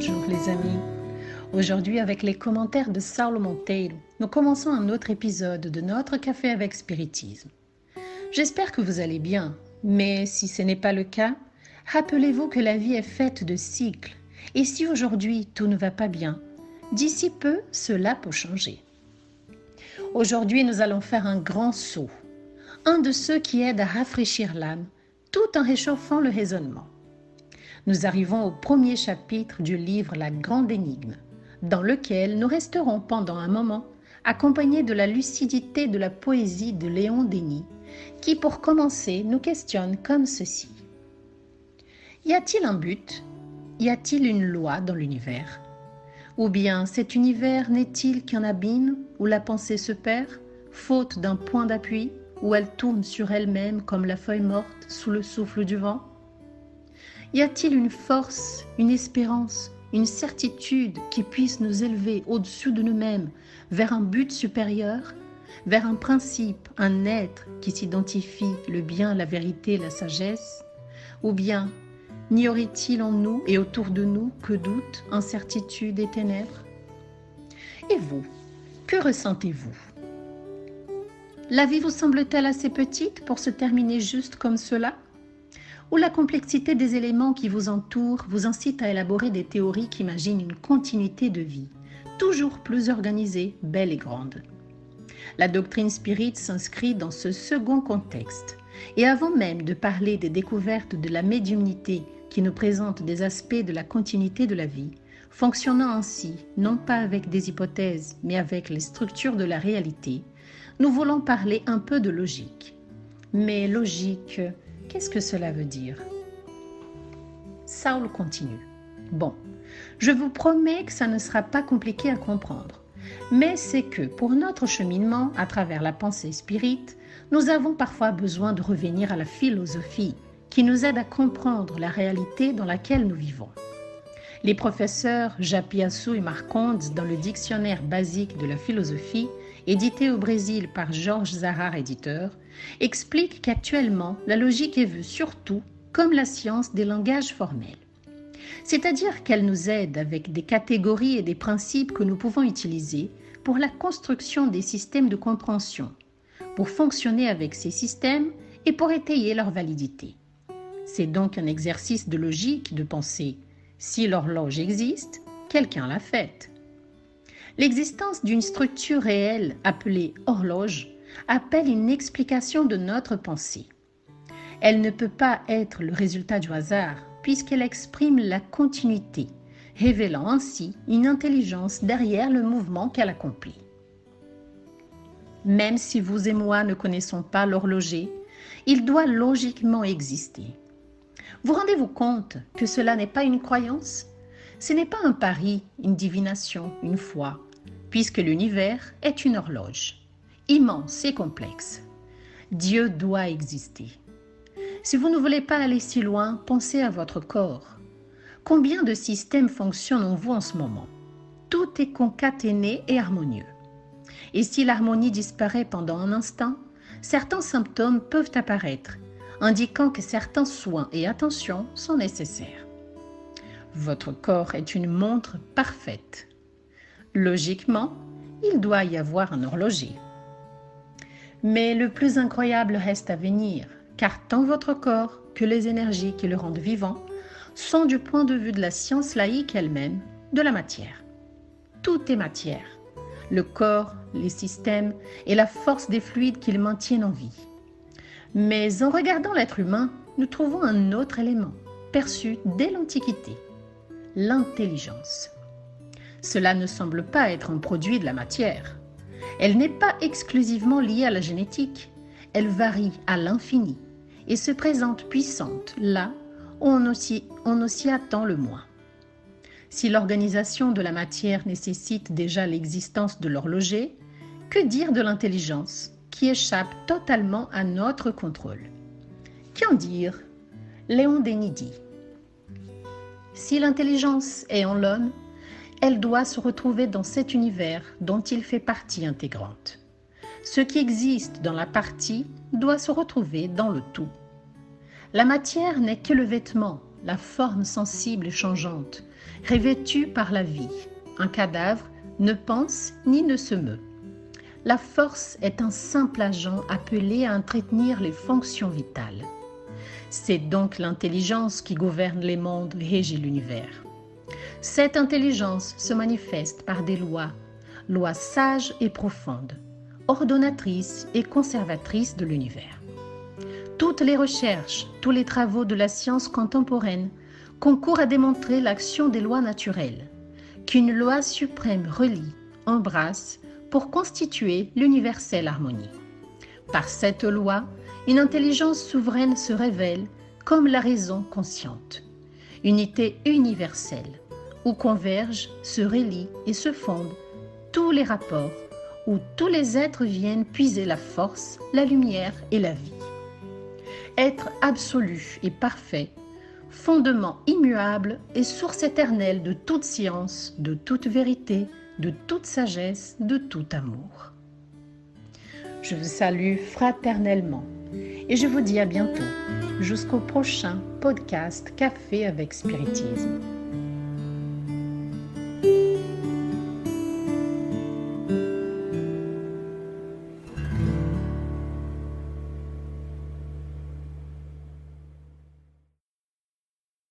Bonjour les amis. Aujourd'hui avec les commentaires de Saulo Monteiro, nous commençons un autre épisode de notre Café avec Spiritisme. J'espère que vous allez bien, mais si ce n'est pas le cas, rappelez-vous que la vie est faite de cycles, et si aujourd'hui tout ne va pas bien, d'ici peu cela peut changer. Aujourd'hui nous allons faire un grand saut, un de ceux qui aident à rafraîchir l'âme tout en réchauffant le raisonnement nous arrivons au premier chapitre du livre La Grande Énigme, dans lequel nous resterons pendant un moment accompagnés de la lucidité de la poésie de Léon Denis, qui pour commencer nous questionne comme ceci. Y a-t-il un but? Y a-t-il une loi dans l'univers? Ou bien cet univers n'est-il qu'un abîme où la pensée se perd, faute d'un point d'appui, où elle tourne sur elle-même comme la feuille morte sous le souffle du vent? Y a-t-il une force, une espérance, une certitude qui puisse nous élever au-dessus de nous-mêmes vers un but supérieur, vers un principe, un être qui s'identifie le bien, la vérité, la sagesse? Ou bien n'y aurait-il en nous et autour de nous que doute, incertitude et ténèbres? Et vous, que ressentez-vous? La vie vous semble-t-elle assez petite pour se terminer juste comme cela? Ou la complexité des éléments qui vous entourent vous incite à élaborer des théories qui imaginent une continuité de vie, toujours plus organisée, belle et grande. La doctrine spirit s'inscrit dans ce second contexte, et avant même de parler des découvertes de la médiumnité qui nous présentent des aspects de la continuité de la vie, fonctionnant ainsi, non pas avec des hypothèses, mais avec les structures de la réalité, nous voulons parler un peu de logique. Mais logique, Qu'est-ce que cela veut dire? Saul continue. Bon, je vous promets que ça ne sera pas compliqué à comprendre. Mais c'est que pour notre cheminement à travers la pensée spirite, nous avons parfois besoin de revenir à la philosophie qui nous aide à comprendre la réalité dans laquelle nous vivons. Les professeurs Japiassou et Marcondes dans le dictionnaire basique de la philosophie édité au Brésil par Georges Zahar éditeur, explique qu'actuellement la logique est vue surtout comme la science des langages formels. C'est-à-dire qu'elle nous aide avec des catégories et des principes que nous pouvons utiliser pour la construction des systèmes de compréhension, pour fonctionner avec ces systèmes et pour étayer leur validité. C'est donc un exercice de logique de penser si l'horloge existe, quelqu'un l'a faite. L'existence d'une structure réelle appelée horloge appelle une explication de notre pensée. Elle ne peut pas être le résultat du hasard puisqu'elle exprime la continuité, révélant ainsi une intelligence derrière le mouvement qu'elle accomplit. Même si vous et moi ne connaissons pas l'horloger, il doit logiquement exister. Vous rendez-vous compte que cela n'est pas une croyance? Ce n'est pas un pari, une divination, une foi, puisque l'univers est une horloge, immense et complexe. Dieu doit exister. Si vous ne voulez pas aller si loin, pensez à votre corps. Combien de systèmes fonctionnent en vous en ce moment? Tout est concaténé et harmonieux. Et si l'harmonie disparaît pendant un instant, certains symptômes peuvent apparaître, indiquant que certains soins et attentions sont nécessaires. Votre corps est une montre parfaite Logiquement, il doit y avoir un horloger. Mais le plus incroyable reste à venir, car tant votre corps que les énergies qui le rendent vivant sont du point de vue de la science laïque elle-même de la matière. Tout est matière, le corps, les systèmes et la force des fluides qui le maintiennent en vie. Mais en regardant l'être humain, nous trouvons un autre élément, perçu dès l'Antiquité, l'intelligence. Cela ne semble pas être un produit de la matière. Elle n'est pas exclusivement liée à la génétique. Elle varie à l'infini et se présente puissante là où on on attend le moins. Si l'organisation de la matière nécessite déjà l'existence de l'horloger, que dire de l'intelligence qui échappe totalement à notre contrôle? Qu'en dire? Léon Denis dit Si l'intelligence est en l'homme, elle doit se retrouver dans cet univers dont il fait partie intégrante. Ce qui existe dans la partie doit se retrouver dans le tout. La matière n'est que le vêtement, la forme sensible et changeante, revêtue par la vie. Un cadavre ne pense ni ne se meut. La force est un simple agent appelé à entretenir les fonctions vitales. C'est donc l'intelligence qui gouverne les mondes et régit l'univers. Cette intelligence se manifeste par des lois, lois sages et profondes, ordonnatrices et conservatrices de l'univers. Toutes les recherches, tous les travaux de la science contemporaine concourent à démontrer l'action des lois naturelles, qu'une loi suprême relie, embrasse, pour constituer l'universelle harmonie. Par cette loi, une intelligence souveraine se révèle comme la raison consciente, unité universelle, où convergent, se relient et se fondent tous les rapports, où tous les êtres viennent puiser la force, la lumière et la vie. Être absolu et parfait, fondement immuable et source éternelle de toute science, de toute vérité, de toute sagesse, de tout amour. Je vous salue fraternellement et je vous dis à bientôt jusqu'au prochain podcast Café avec Spiritisme.